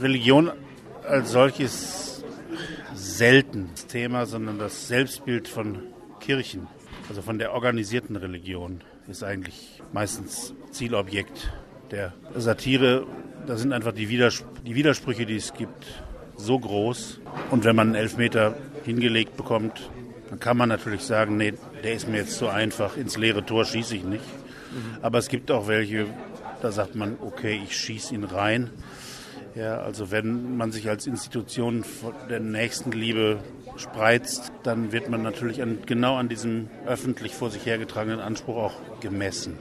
Religion als solches selten das Thema, sondern das Selbstbild von Kirchen, also von der organisierten Religion, ist eigentlich meistens Zielobjekt der Satire. Da sind einfach die, Widers die Widersprüche, die es gibt, so groß. Und wenn man einen Elfmeter hingelegt bekommt, dann kann man natürlich sagen, nee, der ist mir jetzt zu einfach, ins leere Tor schieße ich nicht. Aber es gibt auch welche, da sagt man, okay, ich schieße ihn rein. Ja, also wenn man sich als Institution der Nächstenliebe spreizt, dann wird man natürlich an, genau an diesem öffentlich vor sich hergetragenen Anspruch auch gemessen.